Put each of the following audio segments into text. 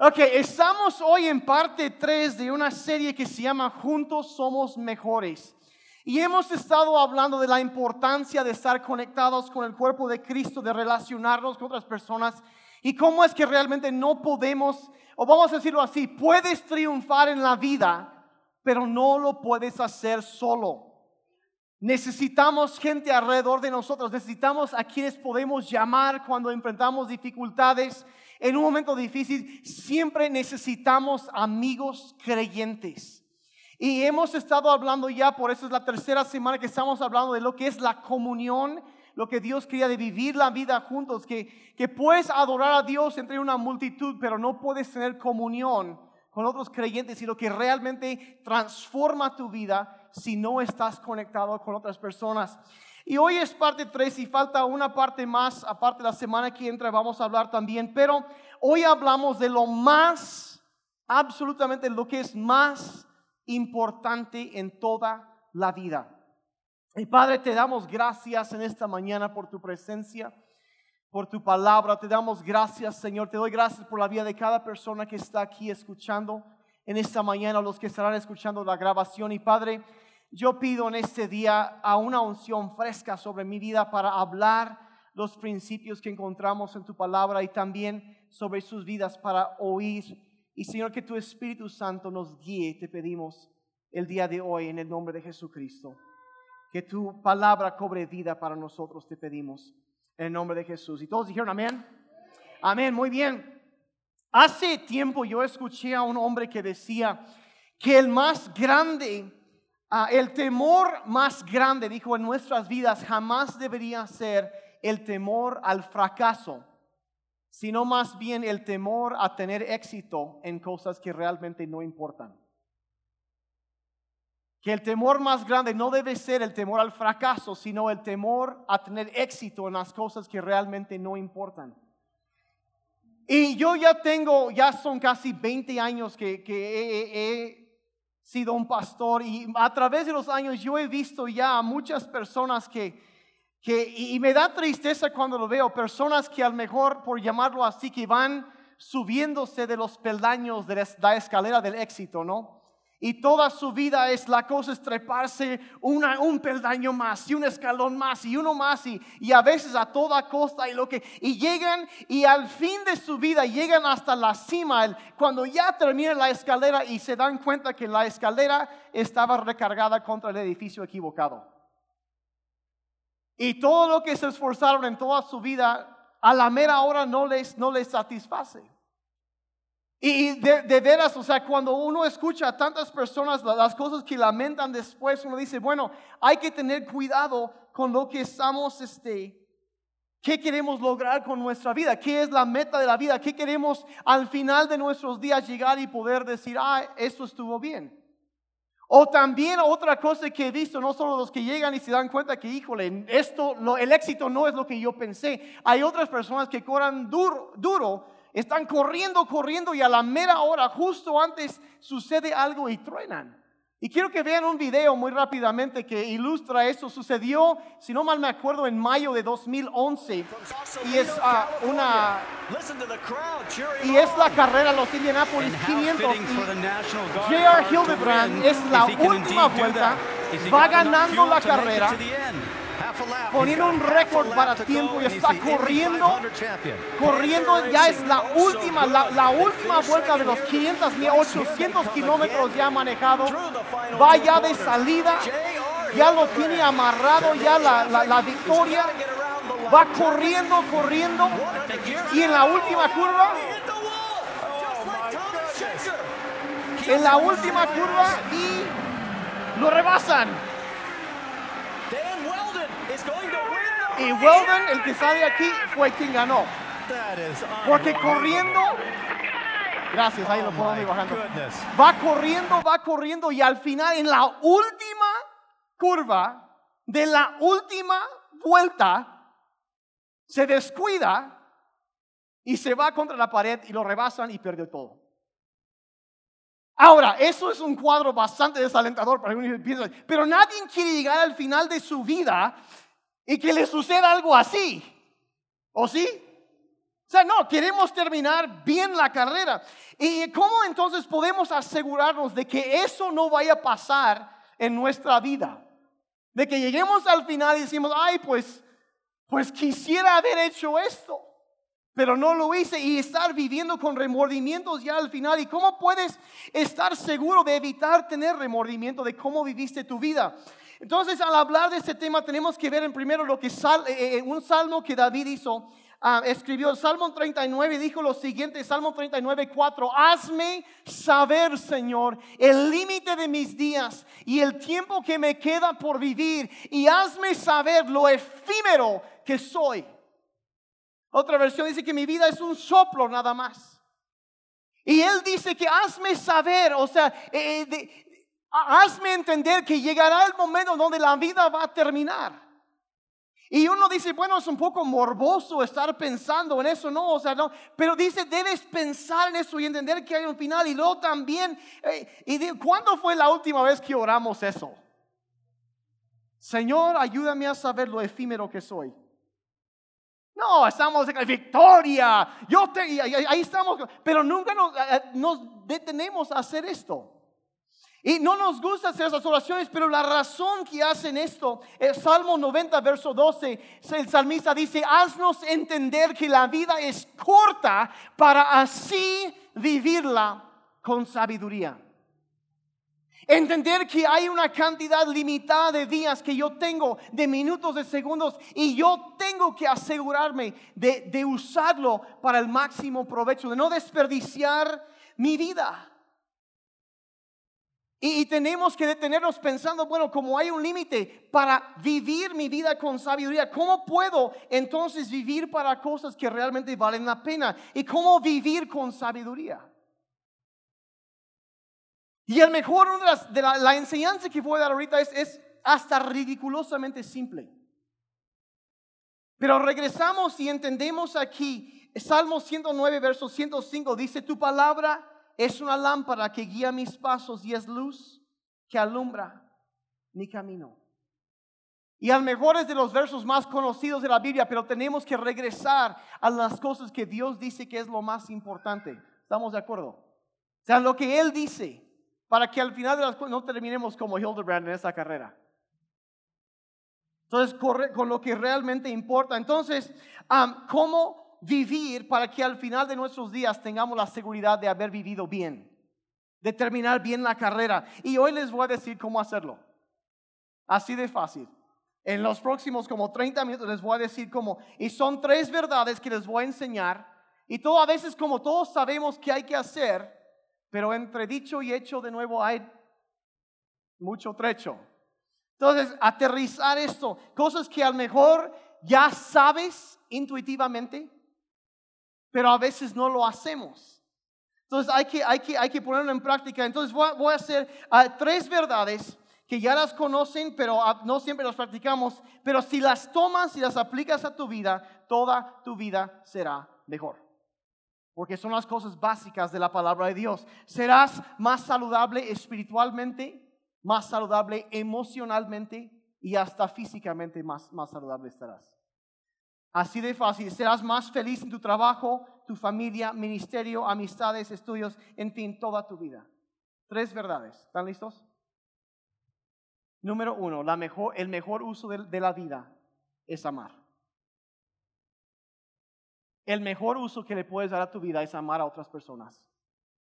Ok, estamos hoy en parte 3 de una serie que se llama Juntos Somos Mejores. Y hemos estado hablando de la importancia de estar conectados con el cuerpo de Cristo, de relacionarnos con otras personas y cómo es que realmente no podemos, o vamos a decirlo así, puedes triunfar en la vida, pero no lo puedes hacer solo. Necesitamos gente alrededor de nosotros, necesitamos a quienes podemos llamar cuando enfrentamos dificultades en un momento difícil, siempre necesitamos amigos creyentes. Y hemos estado hablando ya, por eso es la tercera semana que estamos hablando de lo que es la comunión, lo que Dios quería de vivir la vida juntos, que, que puedes adorar a Dios entre una multitud, pero no puedes tener comunión con otros creyentes y lo que realmente transforma tu vida si no estás conectado con otras personas. Y hoy es parte 3 y falta una parte más, aparte la semana que entra vamos a hablar también, pero hoy hablamos de lo más, absolutamente lo que es más importante en toda la vida. Y Padre, te damos gracias en esta mañana por tu presencia, por tu palabra. Te damos gracias, Señor. Te doy gracias por la vida de cada persona que está aquí escuchando en esta mañana, los que estarán escuchando la grabación. Y Padre, yo pido en este día a una unción fresca sobre mi vida para hablar los principios que encontramos en tu palabra y también sobre sus vidas para oír. Y Señor, que tu Espíritu Santo nos guíe, te pedimos el día de hoy en el nombre de Jesucristo. Que tu palabra cobre vida para nosotros, te pedimos en el nombre de Jesús. Y todos dijeron amén. Amén, muy bien. Hace tiempo yo escuché a un hombre que decía que el más grande Ah, el temor más grande, dijo, en nuestras vidas jamás debería ser el temor al fracaso, sino más bien el temor a tener éxito en cosas que realmente no importan. Que el temor más grande no debe ser el temor al fracaso, sino el temor a tener éxito en las cosas que realmente no importan. Y yo ya tengo, ya son casi 20 años que, he sido un pastor y a través de los años yo he visto ya a muchas personas que, que y me da tristeza cuando lo veo, personas que al mejor, por llamarlo así, que van subiéndose de los peldaños de la escalera del éxito, ¿no? Y toda su vida es la cosa es treparse un peldaño más y un escalón más y uno más y, y, a veces a toda costa y lo que y llegan y al fin de su vida llegan hasta la cima cuando ya termina la escalera y se dan cuenta que la escalera estaba recargada contra el edificio equivocado. Y todo lo que se esforzaron en toda su vida a la mera hora no les no les satisface. Y de, veras, o sea, cuando uno escucha a tantas personas las cosas que lamentan después, uno dice, bueno, hay que tener cuidado con lo que estamos, este, qué queremos lograr con nuestra vida, qué es la meta de la vida, qué queremos al final de nuestros días llegar y poder decir, ah, esto estuvo bien. O también otra cosa que he visto, no solo los que llegan y se dan cuenta que, híjole, esto, el éxito no es lo que yo pensé. Hay otras personas que corran duro, duro están corriendo, corriendo y a la mera hora, justo antes, sucede algo y truenan. Y quiero que vean un video muy rápidamente que ilustra eso. Sucedió, si no mal me acuerdo, en mayo de 2011. Y es ah, una y es la carrera los Indianapolis 500. Y J.R. Hildebrand es la última vuelta. Va ganando la carrera poniendo un récord para tiempo y está corriendo, corriendo, ya es la última, la, última vuelta de los 500, 800 kilómetros ya manejado, va ya de salida, ya lo tiene amarrado ya la, la victoria, va corriendo, corriendo. Y en la última curva, en la última curva y lo rebasan. Y Weldon, el que sale aquí, fue quien ganó. Porque corriendo, gracias, ahí lo puedo ir bajando. Va corriendo, va corriendo y al final, en la última curva de la última vuelta, se descuida y se va contra la pared y lo rebasan y perdió todo. Ahora, eso es un cuadro bastante desalentador para uno piensa, pero nadie quiere llegar al final de su vida y que le suceda algo así. ¿O sí? O sea, no, queremos terminar bien la carrera. ¿Y cómo entonces podemos asegurarnos de que eso no vaya a pasar en nuestra vida? De que lleguemos al final y decimos, ay, pues, pues quisiera haber hecho esto, pero no lo hice y estar viviendo con remordimientos ya al final. ¿Y cómo puedes estar seguro de evitar tener remordimiento de cómo viviste tu vida? Entonces, al hablar de este tema, tenemos que ver en primero lo que sal, eh, eh, un salmo que David hizo Ah, escribió el Salmo 39 y dijo lo siguiente, Salmo 39, 4, hazme saber, Señor, el límite de mis días y el tiempo que me queda por vivir y hazme saber lo efímero que soy. Otra versión dice que mi vida es un soplo nada más. Y él dice que hazme saber, o sea, eh, hazme entender que llegará el momento donde la vida va a terminar. Y uno dice, bueno, es un poco morboso estar pensando en eso, no, o sea, no, pero dice, debes pensar en eso y entender que hay un final. Y luego también, eh, y ¿cuándo fue la última vez que oramos eso? Señor, ayúdame a saber lo efímero que soy. No, estamos en victoria. Yo te, ahí estamos, pero nunca nos, eh, nos detenemos a hacer esto. Y no nos gusta hacer esas oraciones, pero la razón que hacen esto, el Salmo 90, verso 12, el salmista dice, haznos entender que la vida es corta para así vivirla con sabiduría. Entender que hay una cantidad limitada de días que yo tengo, de minutos, de segundos, y yo tengo que asegurarme de, usarlo para el máximo provecho, de no desperdiciar mi vida. Y, tenemos que detenernos pensando, bueno, como hay un límite para vivir mi vida con sabiduría, ¿cómo puedo entonces vivir para cosas que realmente valen la pena? ¿Y cómo vivir con sabiduría? Y el mejor, de, la, enseñanza que voy a dar ahorita es, es hasta ridiculosamente simple. Pero regresamos y entendemos aquí, Salmo 109, verso 105, dice, tu palabra es una lámpara que guía mis pasos y es luz que alumbra mi camino. Y al mejor es de los versos más conocidos de la Biblia, pero tenemos que regresar a las cosas que Dios dice que es lo más importante. ¿Estamos de acuerdo? O sea, lo que Él dice, para que al final de las cosas no terminemos como Hildebrand en esta carrera. Entonces, con lo que realmente importa. Entonces, ¿cómo vivir para que al final de nuestros días tengamos la seguridad de haber vivido bien, de terminar bien la carrera. Y hoy les voy a decir cómo hacerlo. Así de fácil. En los próximos como 30 minutos les voy a decir cómo. Y son tres verdades que les voy a enseñar. Y todo a veces como todos sabemos que hay que hacer, pero entre dicho y hecho de nuevo hay mucho trecho. Entonces, aterrizar esto, cosas que a lo mejor ya sabes intuitivamente, pero a veces no lo hacemos. Entonces hay que, hay que, hay que ponerlo en práctica. Entonces voy a, hacer ah, tres verdades que ya las conocen, pero ah, no siempre las practicamos. Pero si las tomas y las aplicas a tu vida, toda tu vida será mejor. Porque son las cosas básicas de la palabra de Dios. Serás más saludable espiritualmente, más saludable emocionalmente y hasta físicamente más, más saludable estarás. Así de fácil. Serás más feliz en tu trabajo, tu familia, ministerio, amistades, estudios, en fin, toda tu vida. Tres verdades. ¿Están listos? Número uno, la mejor, el mejor uso de, de la vida es amar. El mejor uso que le puedes dar a tu vida es amar a otras personas.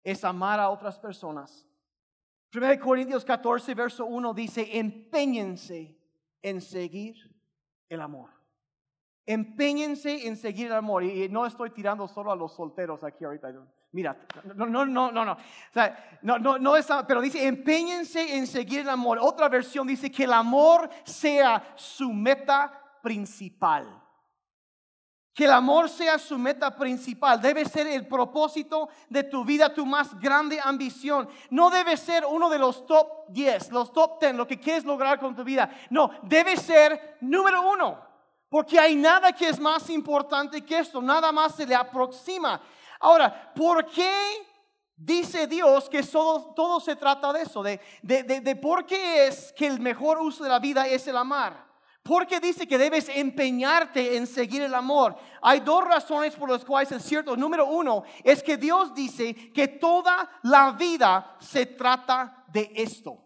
Es amar a otras personas. 1 Corintios 14, verso 1 dice, empeñense en seguir el amor. Empeñense en seguir el amor. Y no estoy tirando solo a los solteros aquí ahorita. Mira, no, no, no, no, no. No, no, no pero dice, empeñense en seguir el amor. Otra versión dice que el amor sea su meta principal. Que el amor sea su meta principal. Debe ser el propósito de tu vida, tu más grande ambición. No debe ser uno de los top 10, los top 10, lo que quieres lograr con tu vida. No, debe ser número uno. Porque hay nada que es más importante que esto, nada más se le aproxima. Ahora, ¿por qué dice Dios que todo, todo se trata de eso? De, de, de, por qué es que el mejor uso de la vida es el amar. Porque dice que debes empeñarte en seguir el amor. Hay dos razones por las cuales es cierto. Número uno es que Dios dice que toda la vida se trata de esto.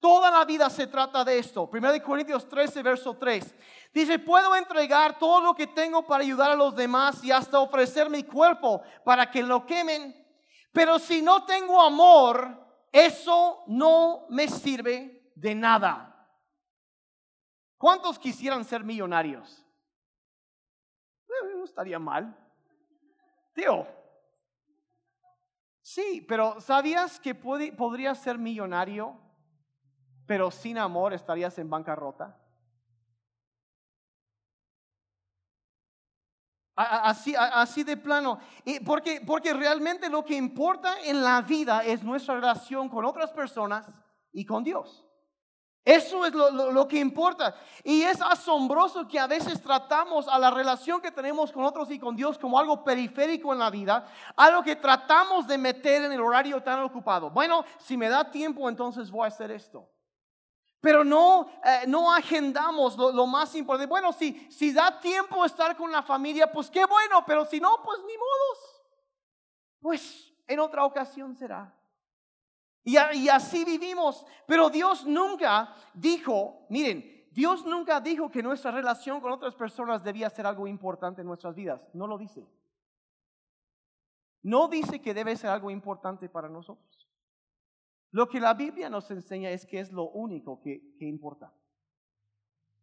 Toda la vida se trata de esto. 1 Corintios 13, verso 3. Dice, puedo entregar todo lo que tengo para ayudar a los demás y hasta ofrecer mi cuerpo para que lo quemen. Pero si no tengo amor, eso no me sirve de nada. ¿Cuántos quisieran ser millonarios? Eh, no estaría mal. Tío. Sí, pero ¿sabías que podrías ser millonario, pero sin amor estarías en bancarrota? Así, así de plano. Porque, porque realmente lo que importa en la vida es nuestra relación con otras personas y con Dios. Eso es lo, que importa. Y es asombroso que a veces tratamos a la relación que tenemos con otros y con Dios como algo periférico en la vida, algo que tratamos de meter en el horario tan ocupado. Bueno, si me da tiempo, entonces voy a hacer esto. Pero no, eh, no agendamos lo, más importante. Bueno, si, si da tiempo estar con la familia, pues qué bueno, pero si no, pues ni modos. Pues en otra ocasión será. Y, así vivimos. Pero Dios nunca dijo, miren, Dios nunca dijo que nuestra relación con otras personas debía ser algo importante en nuestras vidas. No lo dice. No dice que debe ser algo importante para nosotros. Lo que la Biblia nos enseña es que es lo único que, importa.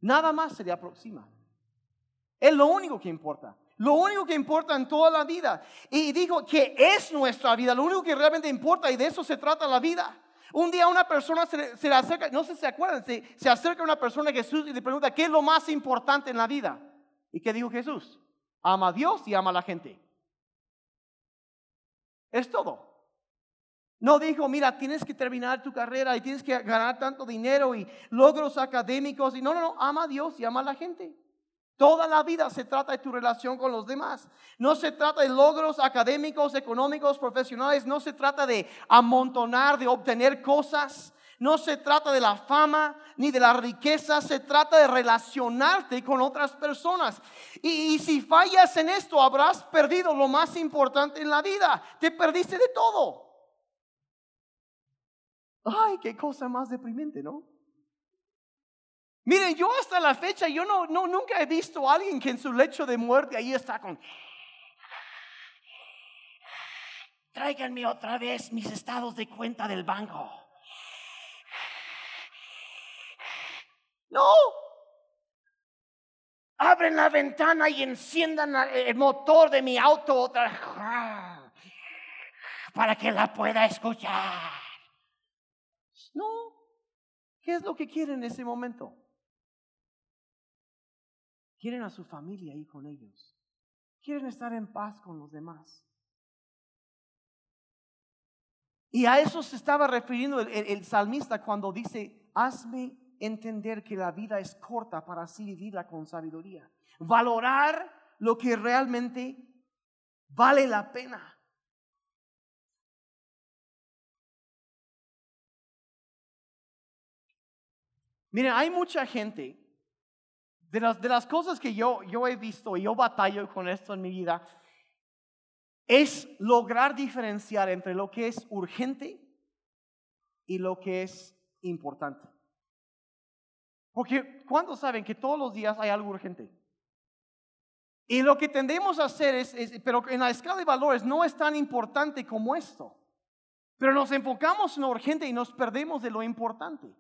Nada más se le aproxima. Es lo único que importa. Lo único que importa en toda la vida. Y digo que es nuestra vida, lo único que realmente importa y de eso se trata la vida. Un día una persona se, le acerca, no sé si se acuerdan, se, se acerca una persona a Jesús y le pregunta, ¿qué es lo más importante en la vida? ¿Y qué dijo Jesús? Ama a Dios y ama a la gente. Es todo. No dijo, mira, tienes que terminar tu carrera y tienes que ganar tanto dinero y logros académicos. Y no, no, no, ama a Dios y ama a la gente. Toda la vida se trata de tu relación con los demás. No se trata de logros académicos, económicos, profesionales. No se trata de amontonar, de obtener cosas. No se trata de la fama ni de la riqueza. Se trata de relacionarte con otras personas. Y, si fallas en esto, habrás perdido lo más importante en la vida. Te perdiste de todo. Ay, qué cosa más deprimente, ¿no? Miren, yo hasta la fecha, yo no, no, nunca he visto a alguien que en su lecho de muerte ahí está con... Tráiganme otra vez mis estados de cuenta del banco. No. Abren la ventana y enciendan el motor de mi auto otra para que la pueda escuchar. No. ¿Qué es lo que quieren en ese momento? Quieren a su familia ahí con ellos. Quieren estar en paz con los demás. Y a eso se estaba refiriendo el, salmista cuando dice, hazme entender que la vida es corta para así vivirla con sabiduría. Valorar lo que realmente vale la pena. Miren, hay mucha gente de las, de las cosas que yo, yo he visto y yo batallo con esto en mi vida, es lograr diferenciar entre lo que es urgente y lo que es importante. Porque ¿cuántos saben que todos los días hay algo urgente? Y lo que tendemos a hacer es, pero en la escala de valores no es tan importante como esto. Pero nos enfocamos en lo urgente y nos perdemos de lo importante.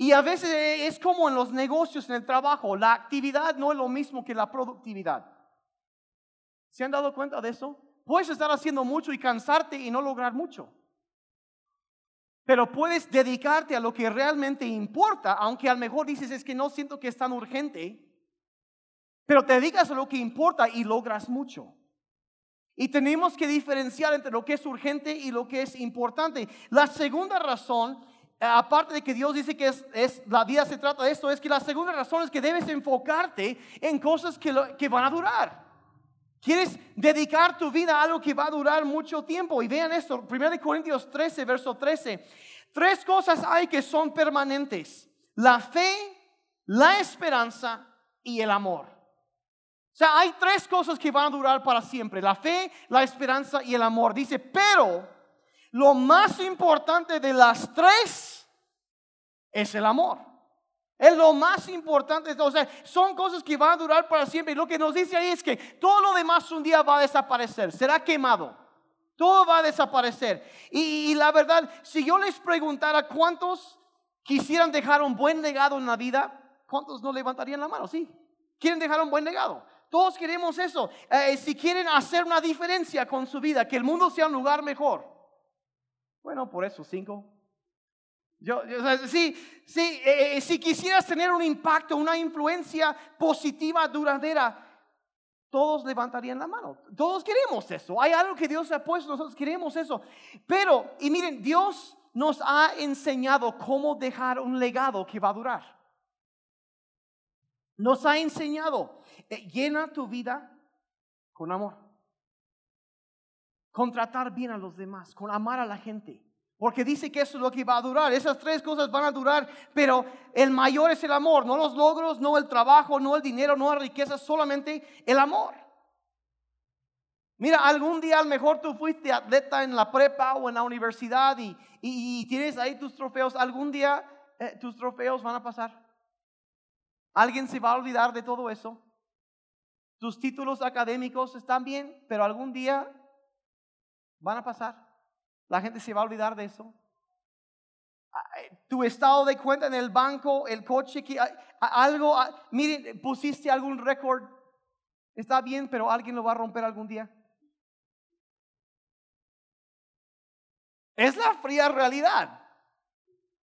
Y a veces es como en los negocios, en el trabajo, la actividad no es lo mismo que la productividad. ¿Se han dado cuenta de eso? Puedes estar haciendo mucho y cansarte y no lograr mucho. Pero puedes dedicarte a lo que realmente importa, aunque a lo mejor dices es que no siento que es tan urgente, pero te dedicas a lo que importa y logras mucho. Y tenemos que diferenciar entre lo que es urgente y lo que es importante. La segunda razón aparte de que Dios dice que es, la vida se trata de esto, es que la segunda razón es que debes enfocarte en cosas que, que van a durar. Quieres dedicar tu vida a algo que va a durar mucho tiempo. Y vean esto, 1 Corintios 13, verso 13. Tres cosas hay que son permanentes. La fe, la esperanza y el amor. O sea, hay tres cosas que van a durar para siempre, la fe, la esperanza y el amor. Dice, pero lo más importante de las tres es el amor. Es lo más importante. O sea, son cosas que van a durar para siempre. Y lo que nos dice ahí es que todo lo demás un día va a desaparecer, será quemado. Todo va a desaparecer. Y, la verdad, si yo les preguntara cuántos quisieran dejar un buen legado en la vida, ¿cuántos no levantarían la mano? Sí, quieren dejar un buen legado. Todos queremos eso. Eh, si quieren hacer una diferencia con su vida, que el mundo sea un lugar mejor. Bueno, por eso cinco, yo, sí, sí, eh, eh, si quisieras tener un impacto, una influencia positiva, duradera, todos levantarían la mano. Todos queremos eso. Hay algo que Dios ha puesto, nosotros queremos eso. Pero, y miren, Dios nos ha enseñado cómo dejar un legado que va a durar. Nos ha enseñado, eh, llena tu vida con amor, con tratar bien a los demás, con amar a la gente porque dice que eso es lo que va a durar. Esas tres cosas van a durar, pero el mayor es el amor, no los logros, no el trabajo, no el dinero, no la riqueza, solamente el amor. Mira, algún día a lo mejor tú fuiste atleta en la prepa o en la universidad y, tienes ahí tus trofeos. Algún día eh, tus trofeos van a pasar. Alguien se va a olvidar de todo eso. Tus títulos académicos están bien, pero algún día van a pasar. La gente se va a olvidar de eso. Tu estado de cuenta en el banco, el coche, que algo, miren, pusiste algún récord, está bien, pero alguien lo va a romper algún día. Es la fría realidad.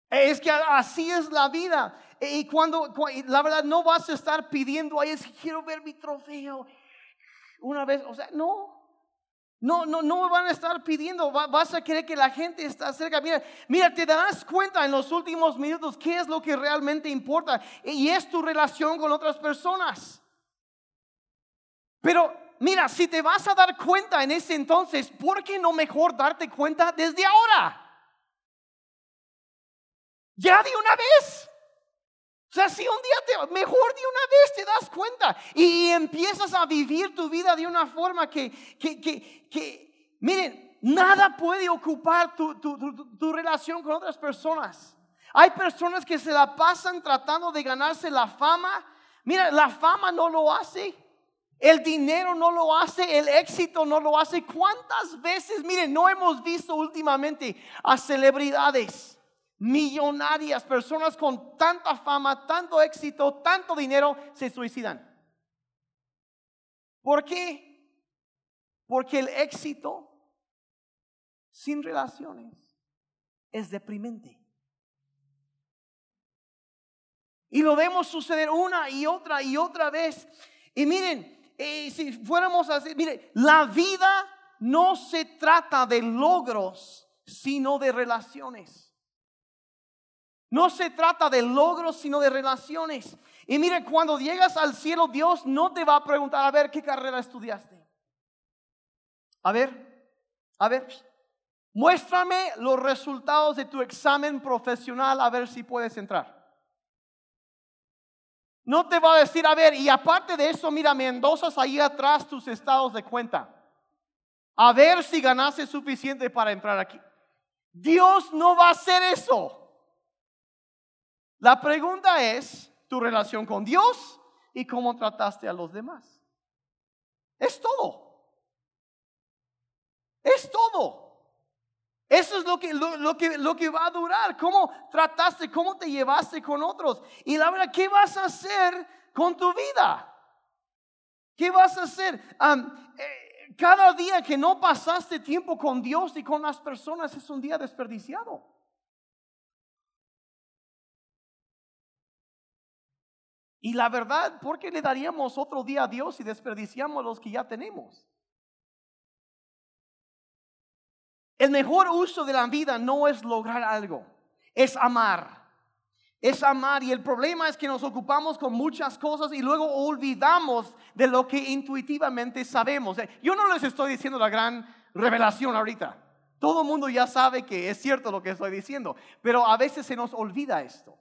Es que así es la vida. Y cuando, la verdad, no vas a estar pidiendo, ay, es que quiero ver mi trofeo. Una vez, o sea, no. No, no, no van a estar pidiendo, vas a querer que la gente está cerca. Mira, mira, te das cuenta en los últimos minutos qué es lo que realmente importa y es tu relación con otras personas. Pero mira, si te vas a dar cuenta en ese entonces, ¿por qué no mejor darte cuenta desde ahora? Ya de una vez. O sea, si un día te, mejor de una vez te das cuenta y empiezas a vivir tu vida de una forma que, que, que, que miren, nada puede ocupar tu, tu, tu, relación con otras personas. Hay personas que se la pasan tratando de ganarse la fama. Mira, la fama no lo hace. El dinero no lo hace, el éxito no lo hace. ¿Cuántas veces, miren, no hemos visto últimamente a celebridades? Millonarias, personas con tanta fama, tanto éxito, tanto dinero, se suicidan. ¿Por qué? Porque el éxito sin relaciones es deprimente. Y lo vemos suceder una y otra y otra vez. Y miren, eh, si fuéramos así, miren, la vida no se trata de logros, sino de relaciones. No se trata de logros, sino de relaciones. Y mire, cuando llegas al cielo, Dios no te va a preguntar, a ver, ¿qué carrera estudiaste? A ver, a ver, muéstrame los resultados de tu examen profesional a ver si puedes entrar. No te va a decir, a ver, y aparte de eso, mira, me endosas ahí atrás tus estados de cuenta. A ver si ganaste suficiente para entrar aquí. Dios no va a hacer eso. La pregunta es tu relación con Dios y cómo trataste a los demás. Es todo. Es todo. Eso es lo que, lo, que, lo que va a durar. ¿Cómo trataste, cómo te llevaste con otros? Y la verdad, ¿qué vas a hacer con tu vida? ¿Qué vas a hacer? Eh, cada día que no pasaste tiempo con Dios y con las personas es un día desperdiciado. Y la verdad, ¿por qué le daríamos otro día a Dios y desperdiciamos los que ya tenemos? El mejor uso de la vida no es lograr algo, es amar. Es amar y el problema es que nos ocupamos con muchas cosas y luego olvidamos de lo que intuitivamente sabemos. Yo no les estoy diciendo la gran revelación ahorita. Todo el mundo ya sabe que es cierto lo que estoy diciendo, pero a veces se nos olvida esto.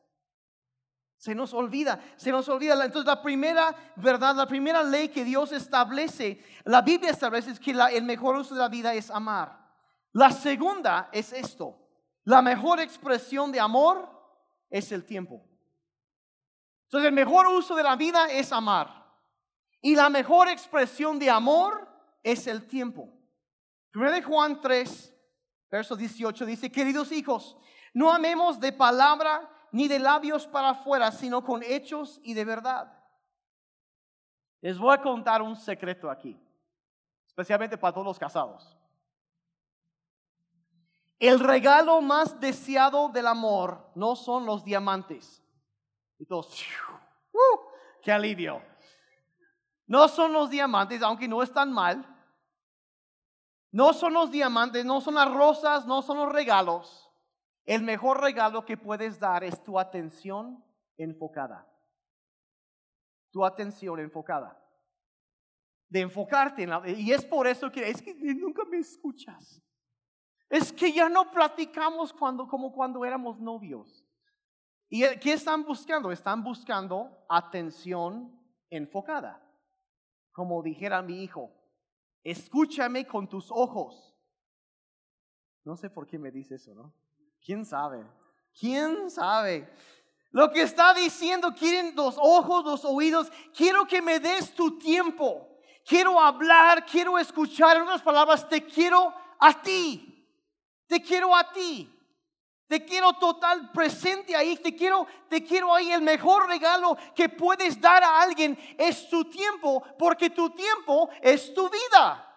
Se nos olvida, se nos olvida. Entonces la primera verdad, la primera ley que Dios establece, la Biblia establece es que el mejor uso de la vida es amar. La segunda es esto. La mejor expresión de amor es el tiempo. Entonces el mejor uso de la vida es amar. Y la mejor expresión de amor es el tiempo. 1 Juan 3, verso 18 dice, queridos hijos, no amemos de palabra ni de labios para afuera, sino con hechos y de verdad. Les voy a contar un secreto aquí, especialmente para todos los casados. El regalo más deseado del amor no son los diamantes. Y todos, ¡uh! ¡qué alivio! No son los diamantes, aunque no están mal. No son los diamantes, no son las rosas, no son los regalos. El mejor regalo que puedes dar es tu atención enfocada. Tu atención enfocada. De enfocarte en la... Y es por eso que es que nunca me escuchas. Es que ya no platicamos cuando, como cuando éramos novios. ¿Y qué están buscando? Están buscando atención enfocada. Como dijera mi hijo, escúchame con tus ojos. No sé por qué me dice eso, ¿no? ¿Quién sabe? ¿Quién sabe? Lo que está diciendo, quieren los ojos, los oídos, quiero que me des tu tiempo. Quiero hablar, quiero escuchar, en otras palabras, te quiero a ti. Te quiero a ti. Te quiero total presente ahí. Te quiero, te quiero ahí. El mejor regalo que puedes dar a alguien es tu tiempo, porque tu tiempo es tu vida.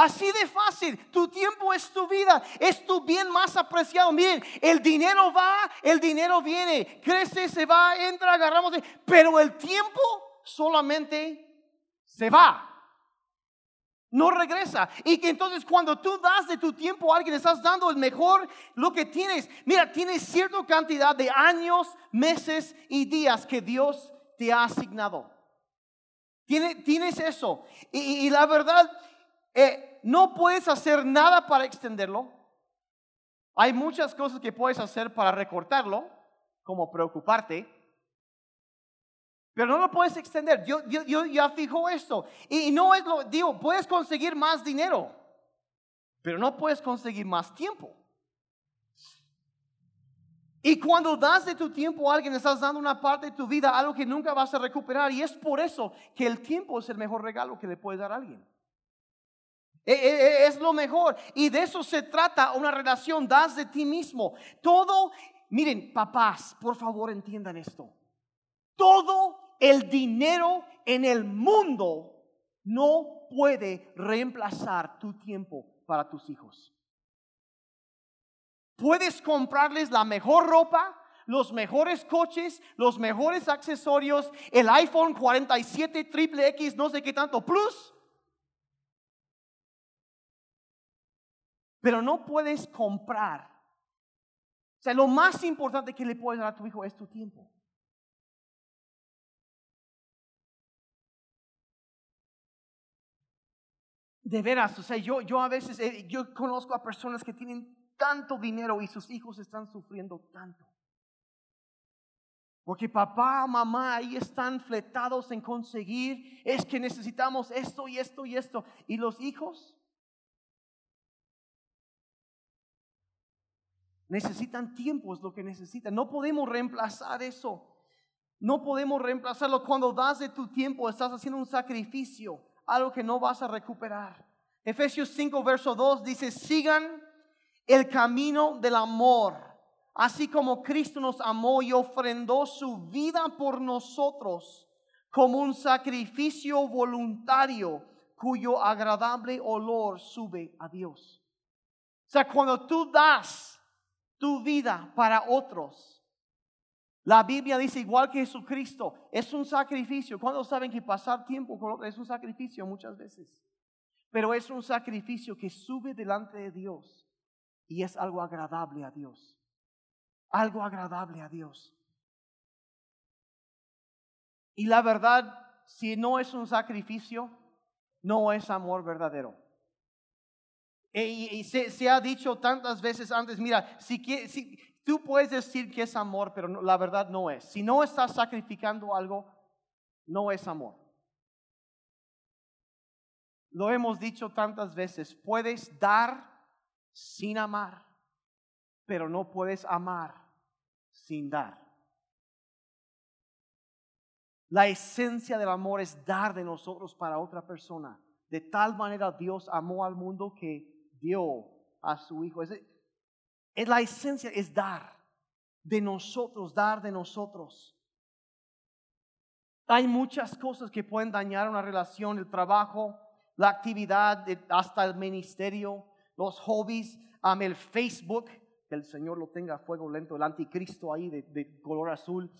Así de fácil, tu tiempo es tu vida, es tu bien más apreciado. Miren, el dinero va, el dinero viene, crece, se va, entra, agarramos, pero el tiempo solamente se va. No regresa. Y que entonces cuando tú das de tu tiempo a alguien, estás dando el mejor lo que tienes. Mira, tienes cierta cantidad de años, meses y días que Dios te ha asignado. Tienes, eso. y la verdad, eh, no puedes hacer nada para extenderlo. Hay muchas cosas que puedes hacer para recortarlo, como preocuparte, pero no lo puedes extender. Yo, yo, ya fijo esto. Y no es lo, digo, puedes conseguir más dinero, pero no puedes conseguir más tiempo. Y cuando das de tu tiempo a alguien, estás dando una parte de tu vida, algo que nunca vas a recuperar. Y es por eso que el tiempo es el mejor regalo que le puedes dar a alguien. E, e, e, es lo mejor. Y de eso se trata una relación. Das de ti mismo. Todo, miren, papás, por favor entiendan esto. Todo el dinero en el mundo no puede reemplazar tu tiempo para tus hijos. Puedes comprarles la mejor ropa, los mejores coches, los mejores accesorios, el iPhone 47 triple X, no sé qué tanto, plus pero no puedes comprar. O sea, lo más importante que le puedes dar a tu hijo es tu tiempo. De veras, o sea, yo, yo a veces, eh, yo conozco a personas que tienen tanto dinero y sus hijos están sufriendo tanto. Porque papá, mamá ahí están fletados en conseguir, es que necesitamos esto y esto y esto. Y los hijos Necesitan tiempo, es lo que necesitan. No podemos reemplazar eso. No podemos reemplazarlo. Cuando das de tu tiempo, estás haciendo un sacrificio, algo que no vas a recuperar. Efesios 5, verso 2 dice, sigan el camino del amor, así como Cristo nos amó y ofrendó su vida por nosotros como un sacrificio voluntario cuyo agradable olor sube a Dios. O sea, cuando tú das tu vida para otros. La Biblia dice igual que Jesucristo, es un sacrificio. ¿Cuándo saben que pasar tiempo con otros es un sacrificio muchas veces? Pero es un sacrificio que sube delante de Dios y es algo agradable a Dios. Algo agradable a Dios. Y la verdad, si no es un sacrificio, no es amor verdadero. Y, se, ha dicho tantas veces antes, mira, si, si tú puedes decir que es amor, pero la verdad no es. Si no estás sacrificando algo, no es amor. Lo hemos dicho tantas veces, puedes dar sin amar, pero no puedes amar sin dar. La esencia del amor es dar de nosotros para otra persona. De tal manera Dios amó al mundo que dio a su Hijo. Es, la esencia, es dar de nosotros, dar de nosotros. Hay muchas cosas que pueden dañar una relación, el trabajo, la actividad, hasta el ministerio, los hobbies, el Facebook, que el Señor lo tenga a fuego lento, el anticristo ahí de, color azul.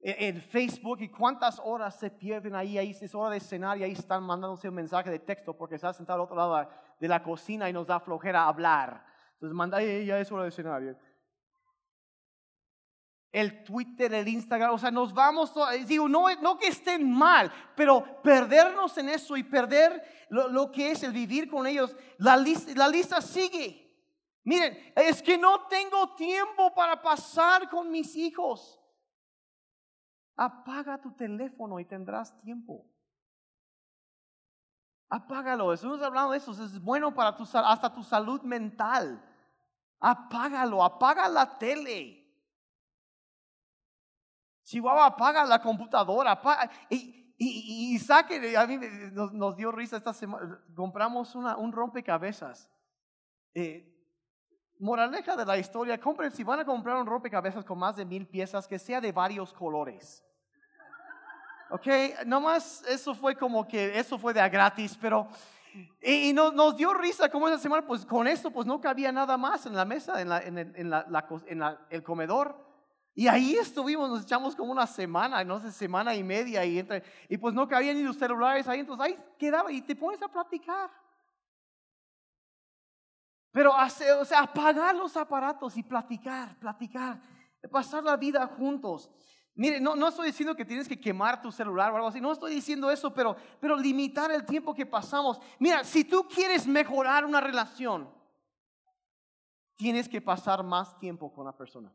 E, el Facebook y cuántas horas se pierden ahí, ahí es hora de cenar y ahí están mandándose un mensaje de texto porque está sentado al otro lado de la cocina y nos da flojera hablar. Entonces manda, ya es hora de cenar el Twitter, el Instagram, o sea, nos vamos, digo, no, no que estén mal, pero perdernos en eso y perder lo, que es el vivir con ellos, la lista, la lista sigue. Miren, es que no tengo tiempo para pasar con mis hijos. Apaga tu teléfono y tendrás tiempo. Apágalo, estamos hablando de eso, es bueno para tu, hasta tu salud mental. Apágalo, apaga la tele. Chihuahua, apaga la computadora, y, y, saque, a mí nos, dio risa esta semana, compramos una, un rompecabezas. Eh, moraleja de la historia, compren, si van a comprar un rompecabezas con más de mil piezas, que sea de varios colores. Ok, nomás eso fue como que, eso fue de a gratis, pero, y, nos, nos, dio risa como esa semana, pues con esto pues no cabía nada más en la mesa, en, la, en, el, en, la, el comedor. Y ahí estuvimos, nos echamos como una semana, no sé, semana y media, y, entre, y pues no cabían ni los celulares ahí, entonces ahí quedaba y te pones a platicar. Pero hace, o sea, apagar los aparatos y platicar, platicar, pasar la vida juntos. Mire, no, no estoy diciendo que tienes que quemar tu celular o algo así, no estoy diciendo eso, pero, pero limitar el tiempo que pasamos. Mira, si tú quieres mejorar una relación, tienes que pasar más tiempo con la persona.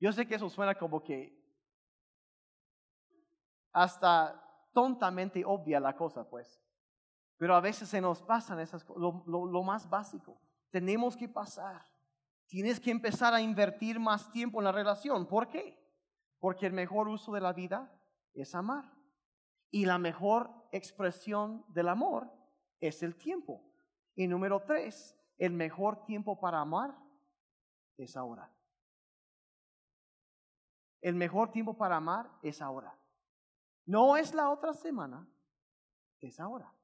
Yo sé que eso suena como que hasta tontamente obvia la cosa, pues. Pero a veces se nos pasan esas cosas, lo, más básico. Tenemos que pasar. Tienes que empezar a invertir más tiempo en la relación. ¿Por qué? Porque el mejor uso de la vida es amar. Y la mejor expresión del amor es el tiempo. Y número tres, el mejor tiempo para amar es ahora. El mejor tiempo para amar es ahora. No es la otra semana, es ahora.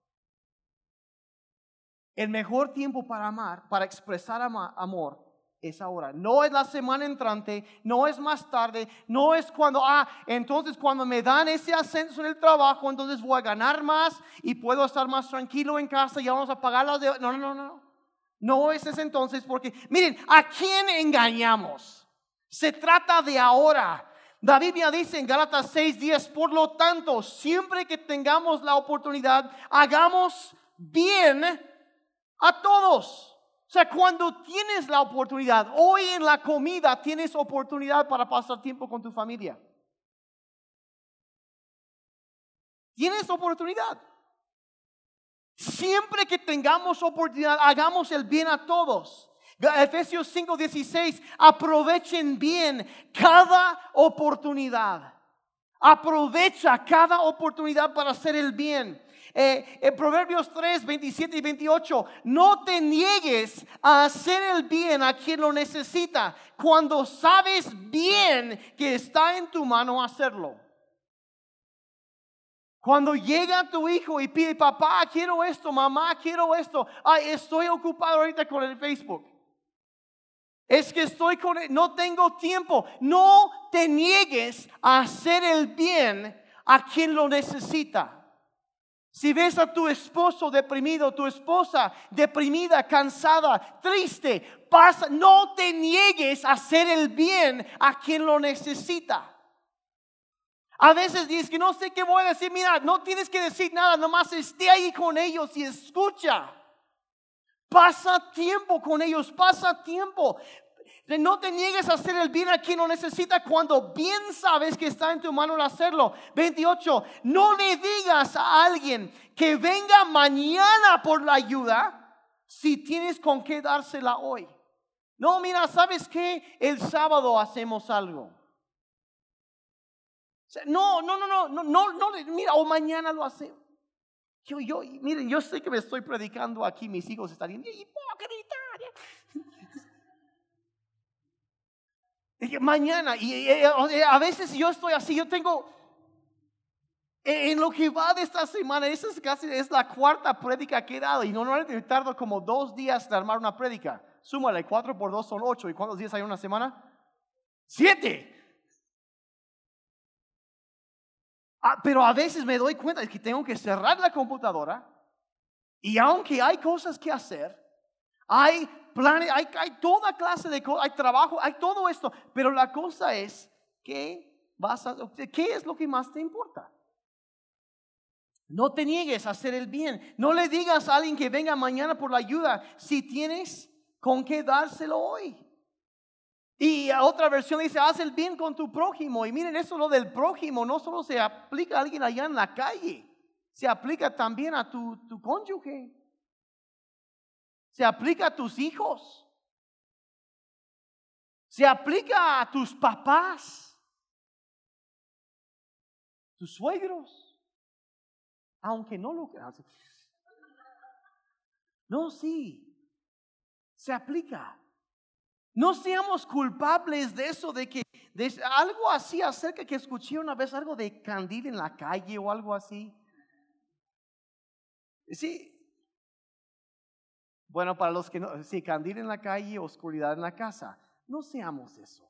El mejor tiempo para amar, para expresar amor, es ahora. No es la semana entrante, no es más tarde, no es cuando, ah, entonces cuando me dan ese ascenso en el trabajo, entonces voy a ganar más y puedo estar más tranquilo en casa y vamos a pagar las deudas. No, no, no, no. No es ese entonces porque, miren, ¿a quién engañamos? Se trata de ahora. La Biblia dice en Gálatas 6:10, por lo tanto, siempre que tengamos la oportunidad, hagamos bien a todos. O sea, cuando tienes la oportunidad, hoy en la comida tienes oportunidad para pasar tiempo con tu familia. Tienes oportunidad. Siempre que tengamos oportunidad, hagamos el bien a todos. Efesios 5:16, aprovechen bien cada oportunidad. Aprovecha cada oportunidad para hacer el bien. Eh, en Proverbios 3, 27 y 28, no te niegues a hacer el bien a quien lo necesita cuando sabes bien que está en tu mano hacerlo. Cuando llega tu hijo y pide, papá, quiero esto, mamá, quiero esto, ay, estoy ocupado ahorita con el Facebook. Es que estoy con, no tengo tiempo. No te niegues a hacer el bien a quien lo necesita. Si ves a tu esposo deprimido, tu esposa deprimida, cansada, triste, pasa, no te niegues a hacer el bien a quien lo necesita. A veces dices que no sé qué voy a decir, mira, no tienes que decir nada, nomás esté ahí con ellos y escucha. Pasa tiempo con ellos, pasa tiempo. No te niegues a hacer el bien a quien lo necesita cuando bien sabes que está en tu mano el hacerlo. 28. No le digas a alguien que venga mañana por la ayuda si tienes con qué dársela hoy. No, mira, ¿sabes qué? El sábado hacemos algo. No, no, no, no, no, no, no, mira, o mañana lo hacemos. Yo, yo, miren, yo sé que me estoy predicando aquí, mis hijos estarían Mañana, y a veces yo estoy así, yo tengo, en lo que va de esta semana, esa es casi es la cuarta prédica que he dado, y normalmente tardo como dos días de armar una prédica. Súmale, cuatro por dos son ocho, ¿y cuántos días hay en una semana? Siete. Ah, pero a veces me doy cuenta de que tengo que cerrar la computadora y aunque hay cosas que hacer, hay planes, hay, hay toda clase de cosas, hay trabajo, hay todo esto, pero la cosa es que vas a, ¿qué es lo que más te importa? No te niegues a hacer el bien. No le digas a alguien que venga mañana por la ayuda si tienes con qué dárselo hoy. Y otra versión dice, haz el bien con tu prójimo. Y miren, eso lo del prójimo no solo se aplica a alguien allá en la calle, se aplica también a tu, tu cónyuge. Se aplica a tus hijos. Se aplica a tus papás, tus suegros. Aunque no lo No, sí. Se aplica. No seamos culpables de eso, de que algo así acerca que escuché una vez, algo de candil en la calle o algo así. Sí. Bueno, para los que no, sí, candil en la calle, oscuridad en la casa. No seamos eso.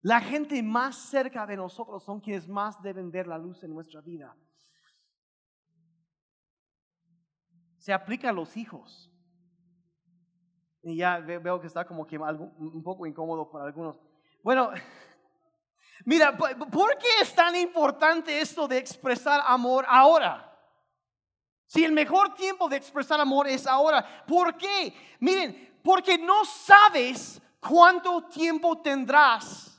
La gente más cerca de nosotros son quienes más deben ver la luz en nuestra vida. Se aplica a los hijos. Y ya veo que está como que un poco incómodo para algunos. Bueno, mira, ¿por qué es tan importante esto de expresar amor ahora? Si el mejor tiempo de expresar amor es ahora, ¿por qué? Miren, porque no sabes cuánto tiempo tendrás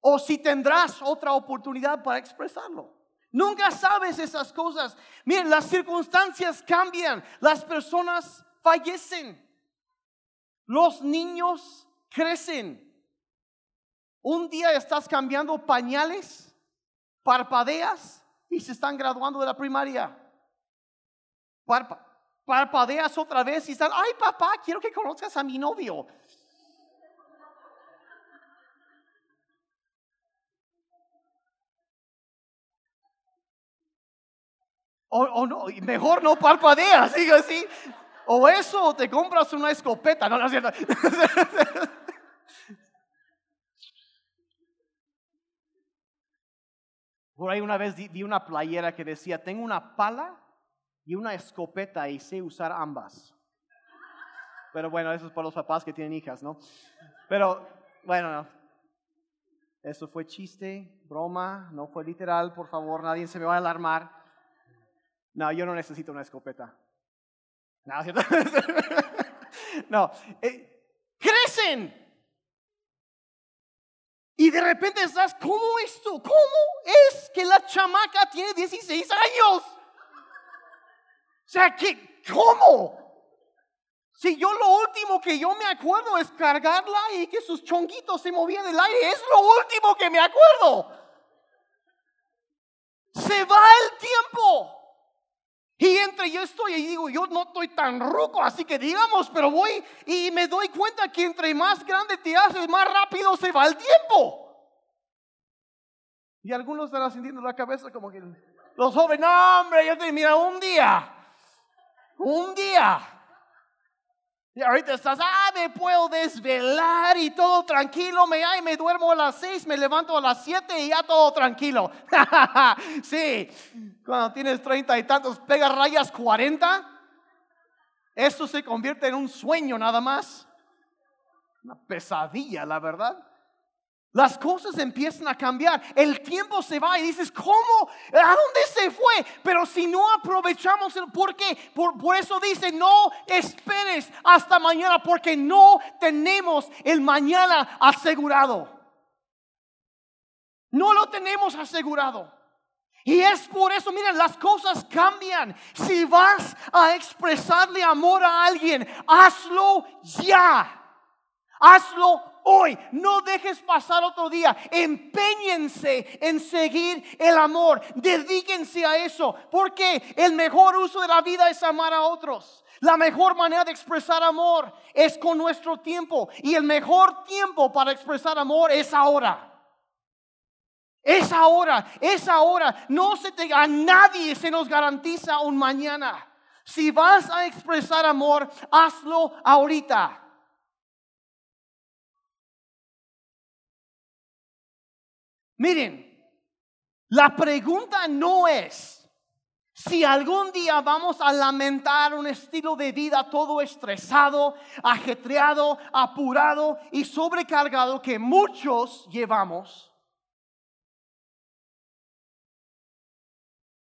o si tendrás otra oportunidad para expresarlo. Nunca sabes esas cosas. Miren, las circunstancias cambian, las personas fallecen. Los niños crecen. Un día estás cambiando pañales, parpadeas y se están graduando de la primaria. Parpadeas otra vez y están, ay papá, quiero que conozcas a mi novio. O, no, mejor no parpadeas, sigue así. O eso, o te compras una escopeta. No, no es cierto. Por ahí una vez vi una playera que decía, tengo una pala y una escopeta y sé usar ambas. Pero bueno, eso es para los papás que tienen hijas, ¿no? Pero bueno, no. Eso fue chiste, broma, no fue literal, por favor, nadie se me va a alarmar. No, yo no necesito una escopeta. No, ¿cierto? no. Eh, crecen. Y de repente estás, ¿cómo esto? ¿Cómo es que la chamaca tiene 16 años? O sea, que, ¿cómo? Si yo lo último que yo me acuerdo es cargarla y que sus chonguitos se movían del aire, es lo último que me acuerdo. Se va el tiempo. Y entre yo estoy y digo, yo no estoy tan ruco, así que digamos, pero voy y me doy cuenta que entre más grande te haces, más rápido se va el tiempo. Y algunos están sintiendo la cabeza como que los jóvenes, no hombre, yo te mira un día, un día. Y ahorita estás, ah, me puedo desvelar y todo tranquilo, me, ay, me duermo a las seis, me levanto a las siete y ya todo tranquilo. sí, cuando tienes treinta y tantos, pegas rayas cuarenta, eso se convierte en un sueño nada más. Una pesadilla, la verdad. Las cosas empiezan a cambiar. El tiempo se va y dices, ¿cómo? ¿A dónde se fue? Pero si no aprovechamos el por qué, por, por eso dice, no esperes hasta mañana porque no tenemos el mañana asegurado. No lo tenemos asegurado. Y es por eso, miren, las cosas cambian. Si vas a expresarle amor a alguien, hazlo ya. Hazlo hoy. No dejes pasar otro día. Empeñense en seguir el amor. Dedíquense a eso. Porque el mejor uso de la vida es amar a otros. La mejor manera de expresar amor es con nuestro tiempo. Y el mejor tiempo para expresar amor es ahora. Es ahora, es ahora. No se te, a nadie se nos garantiza un mañana. Si vas a expresar amor, hazlo ahorita. Miren, la pregunta no es si algún día vamos a lamentar un estilo de vida todo estresado, ajetreado, apurado y sobrecargado que muchos llevamos.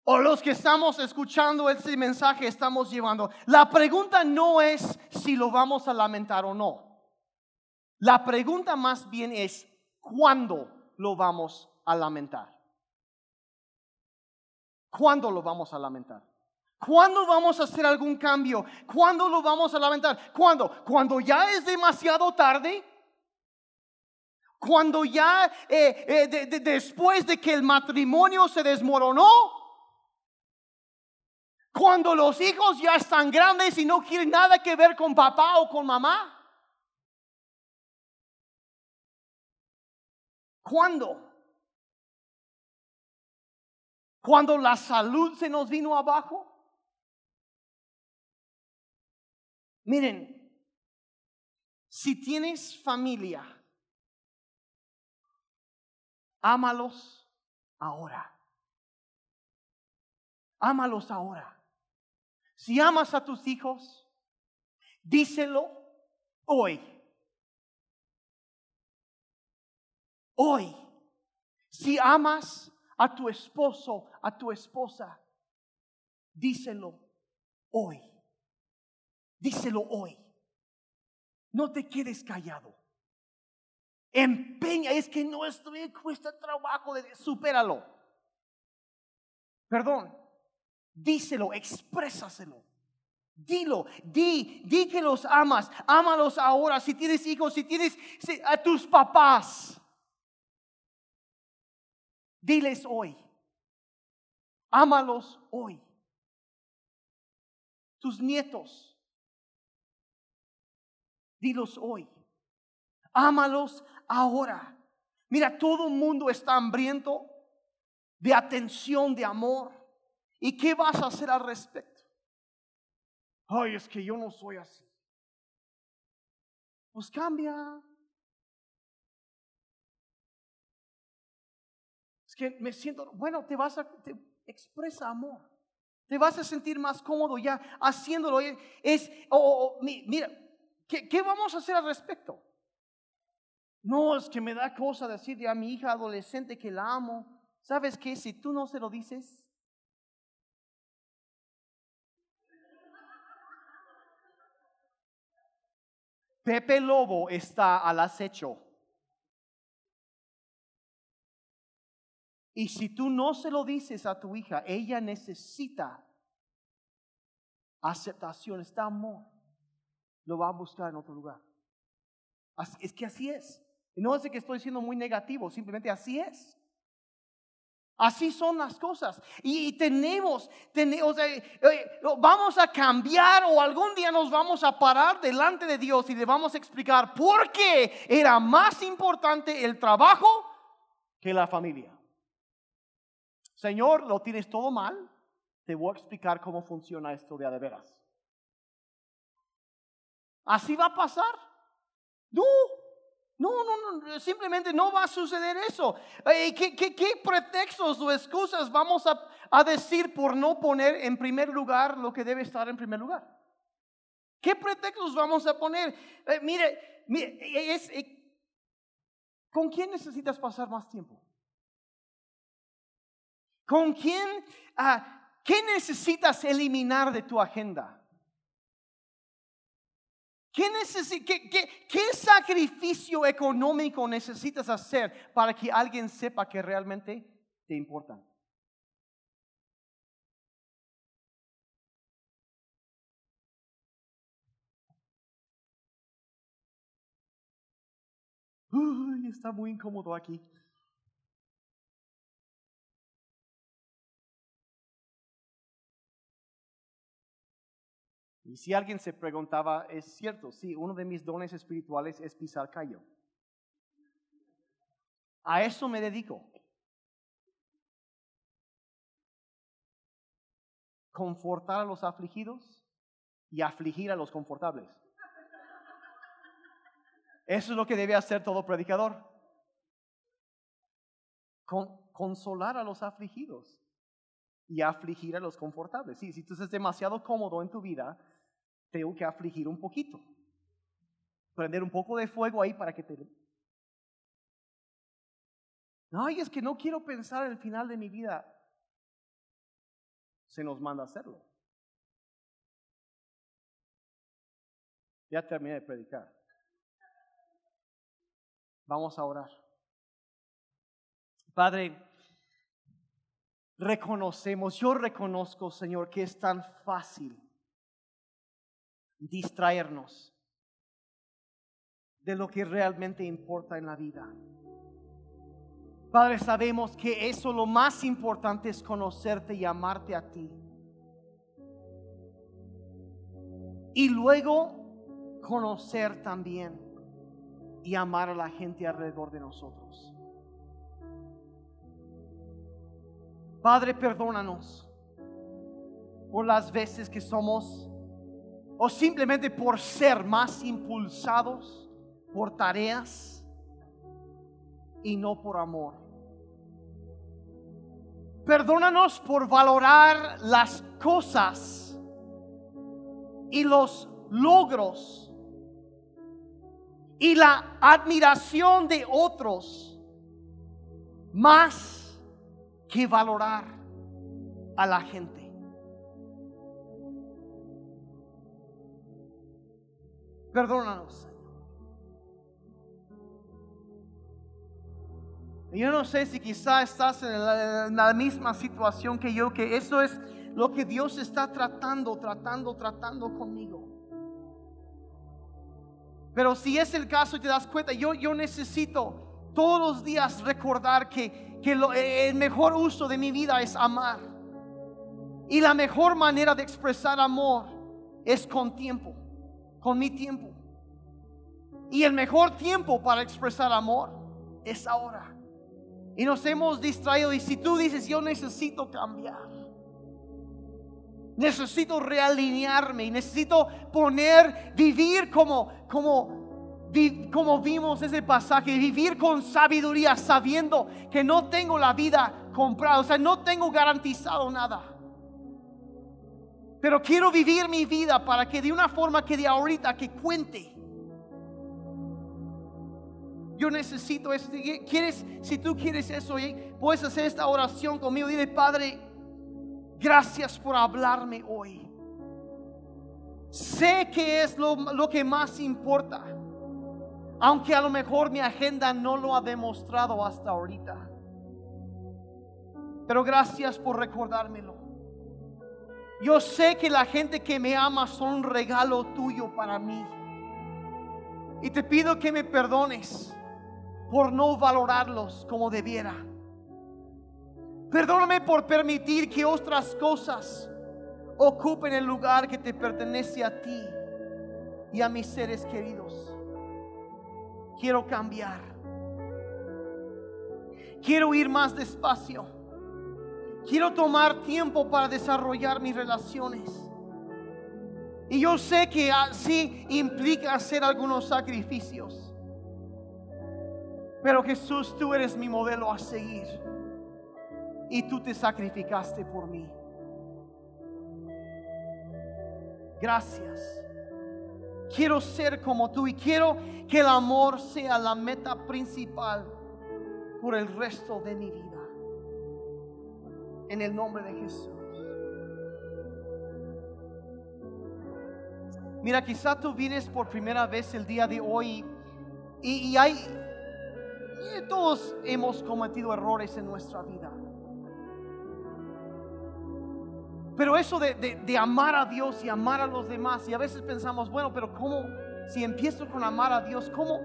O los que estamos escuchando este mensaje estamos llevando. La pregunta no es si lo vamos a lamentar o no. La pregunta más bien es cuándo lo vamos a lamentar? ¿Cuándo lo vamos a lamentar? ¿Cuándo vamos a hacer algún cambio? ¿Cuándo lo vamos a lamentar? ¿Cuándo? Cuando ya es demasiado tarde. Cuando ya eh, eh, después de que el matrimonio se desmoronó. Cuando los hijos ya están grandes y no quieren nada que ver con papá o con mamá. ¿Cuándo? Cuando la salud se nos vino abajo. Miren, si tienes familia, ámalos ahora. Ámalos ahora. Si amas a tus hijos, díselo hoy. Hoy. Si amas a tu esposo, a tu esposa, díselo hoy. Díselo hoy. No te quedes callado. Empeña, es que no estoy, cuesta trabajo, supéralo. Perdón, díselo, exprésaselo. Dilo, di, di que los amas, ámalos ahora. Si tienes hijos, si tienes a tus papás, Diles hoy. Ámalos hoy. Tus nietos. Dilos hoy. Ámalos ahora. Mira, todo el mundo está hambriento de atención, de amor. ¿Y qué vas a hacer al respecto? Ay, es que yo no soy así. Pues cambia. Que me siento, bueno, te vas a, te expresa amor. Te vas a sentir más cómodo ya haciéndolo. Es, mira, ¿qué, ¿qué vamos a hacer al respecto? No, es que me da cosa decirle a mi hija adolescente que la amo. ¿Sabes qué? Si tú no se lo dices, Pepe Lobo está al acecho. Y si tú no se lo dices a tu hija, ella necesita aceptación, está amor. Lo va a buscar en otro lugar. Es que así es. No es que estoy siendo muy negativo, simplemente así es. Así son las cosas. Y, tenemos, tenemos vamos a cambiar o algún día nos vamos a parar delante de Dios y le vamos a explicar por qué era más importante el trabajo que la familia. Señor, lo tienes todo mal, te voy a explicar cómo funciona esto de a de veras. ¿Así va a pasar? No, no, no, no, simplemente no va a suceder eso. Eh, ¿Qué, pretextos o excusas vamos a, a, decir por no poner en primer lugar lo que debe estar en primer lugar? ¿Qué pretextos vamos a poner? Eh, mire, mire es, eh, ¿Con quién necesitas pasar más tiempo? ¿Con quién? Ah, ¿Qué necesitas eliminar de tu agenda? ¿Qué, qué, sacrificio económico necesitas hacer para que alguien sepa que realmente te importa? Uy, está muy incómodo aquí. Y si alguien se preguntaba, es cierto, sí, uno de mis dones espirituales es pisar callo. A eso me dedico. Confortar a los afligidos y afligir a los confortables. Eso es lo que debe hacer todo predicador. consolar a los afligidos y afligir a los confortables. Sí, si tú estás demasiado cómodo en tu vida, tengo que afligir un poquito. Prender un poco de fuego ahí para que te... Ay, es que no quiero pensar en el final de mi vida. Se nos manda hacerlo. Ya terminé de predicar. Vamos a orar. Padre, reconocemos, yo reconozco, Señor, que es tan fácil distraernos de lo que realmente importa en la vida. Padre, sabemos que eso lo más importante es conocerte y amarte a ti. Y luego conocer también y amar a la gente alrededor de nosotros. Padre, perdónanos por las veces que somos o simplemente por ser más impulsados por tareas y no por amor. Perdónanos por valorar las cosas y los logros y la admiración de otros más que valorar a la gente. Perdónanos, Señor. Yo no sé si quizá estás en la, misma situación que yo, que eso es lo que Dios está tratando, tratando, tratando conmigo. Pero si es el caso te das cuenta, yo, yo necesito todos los días recordar que, que el mejor uso de mi vida es amar. Y la mejor manera de expresar amor es con tiempo con mi tiempo. Y el mejor tiempo para expresar amor es ahora. Y nos hemos distraído. Y si tú dices, yo necesito cambiar, necesito realinearme y necesito poner, vivir como, como, como vimos ese pasaje, vivir con sabiduría, sabiendo que no tengo la vida comprada, o sea, no tengo garantizado nada. Pero quiero vivir mi vida para que de una forma que de ahorita que cuente. Yo necesito eso. ¿Quieres, si tú quieres eso, puedes hacer esta oración conmigo. Dile, Padre, gracias por hablarme hoy. Sé que es lo, lo que más importa. Aunque a lo mejor mi agenda no lo ha demostrado hasta ahorita. Pero gracias por recordármelo. Yo sé que la gente que me ama son un regalo tuyo para mí. Y te pido que me perdones por no valorarlos como debiera. Perdóname por permitir que otras cosas ocupen el lugar que te pertenece a ti y a mis seres queridos. Quiero cambiar. Quiero ir más despacio. Quiero tomar tiempo para desarrollar mis relaciones. Y yo sé que así implica hacer algunos sacrificios. Pero Jesús, tú eres mi modelo a seguir. Y tú te sacrificaste por mí. Gracias. Quiero ser como tú y quiero que el amor sea la meta principal por el resto de mi vida. En el nombre de Jesús. Mira, quizá tú vienes por primera vez el día de hoy y, hay, todos hemos cometido errores en nuestra vida. Pero eso de, amar a Dios y amar a los demás, y a veces pensamos, bueno, pero ¿cómo? Si empiezo con amar a Dios, ¿cómo,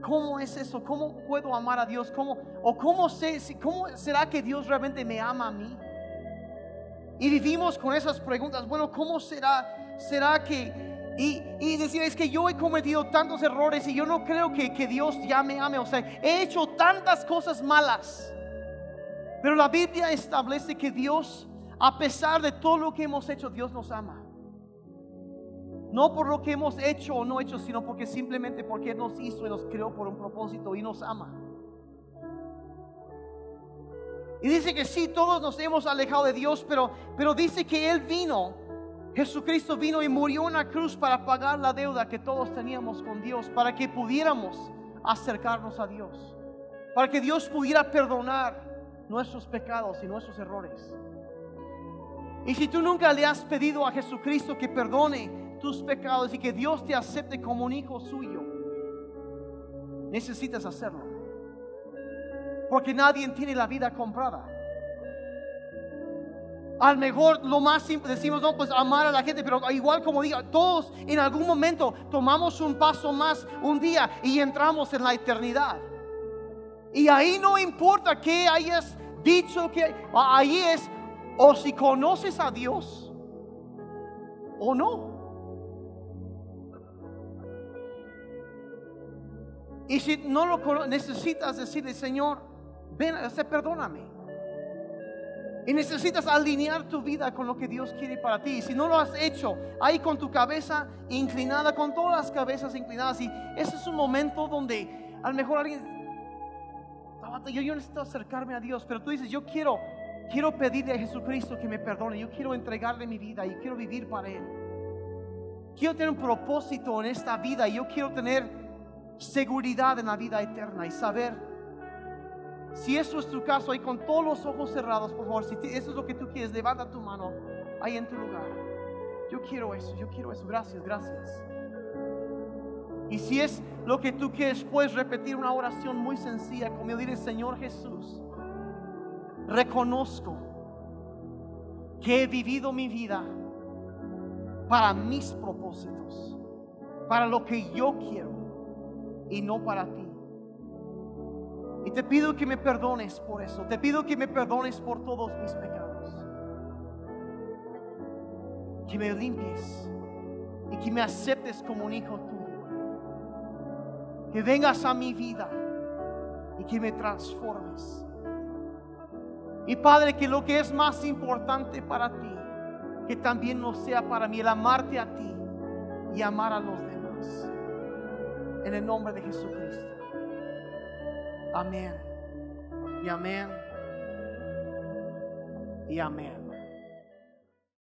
cómo es eso? ¿Cómo puedo amar a Dios? ¿Cómo, ¿O cómo, sé, cómo será que Dios realmente me ama a mí? Y vivimos con esas preguntas, bueno, ¿cómo será? ¿Será que y, decir, es que yo he cometido tantos errores y yo no creo que, que Dios ya me ame. O sea, he hecho tantas cosas malas. Pero la Biblia establece que Dios, a pesar de todo lo que hemos hecho, Dios nos ama. No por lo que hemos hecho o no hecho, sino porque simplemente porque nos hizo y nos creó por un propósito y nos ama. Y dice que sí, todos nos hemos alejado de Dios, pero, pero dice que Él vino Jesucristo vino y murió en la cruz para pagar la deuda que todos teníamos con Dios, para que pudiéramos acercarnos a Dios, para que Dios pudiera perdonar nuestros pecados y nuestros errores. Y si tú nunca le has pedido a Jesucristo que perdone tus pecados y que Dios te acepte como un hijo suyo, necesitas hacerlo. Porque nadie tiene la vida comprada. Al mejor lo más simple decimos, no, pues amar a la gente, pero igual como diga, todos en algún momento tomamos un paso más un día y entramos en la eternidad. Y ahí no importa que hayas dicho que ahí es o si conoces a Dios o no. Y si no lo necesitas decirle, Señor, ven, perdóname. Y necesitas alinear tu vida con lo que Dios quiere para ti. Y si no lo has hecho, ahí con tu cabeza inclinada, con todas las cabezas inclinadas. Y ese es un momento donde a lo mejor alguien, yo, yo necesito acercarme a Dios, pero tú dices, yo quiero, quiero pedirle a Jesucristo que me perdone. Yo quiero entregarle mi vida y quiero vivir para Él. Quiero tener un propósito en esta vida y yo quiero tener seguridad en la vida eterna y saber si eso es tu caso, ahí con todos los ojos cerrados, por favor, si eso es lo que tú quieres, levanta tu mano ahí en tu lugar. Yo quiero eso, yo quiero eso. Gracias, gracias. Y si es lo que tú quieres, puedes repetir una oración muy sencilla conmigo. Dile, Señor Jesús, reconozco que he vivido mi vida para mis propósitos, para lo que yo quiero y no para ti. Y te pido que me perdones por eso. Te pido que me perdones por todos mis pecados. Que me limpies y que me aceptes como un hijo tuyo. Que vengas a mi vida y que me transformes. Y Padre, que lo que es más importante para ti, que también no sea para mí el amarte a ti y amar a los demás. En el nombre de Jesucristo. Amén. Y amén. Y amén.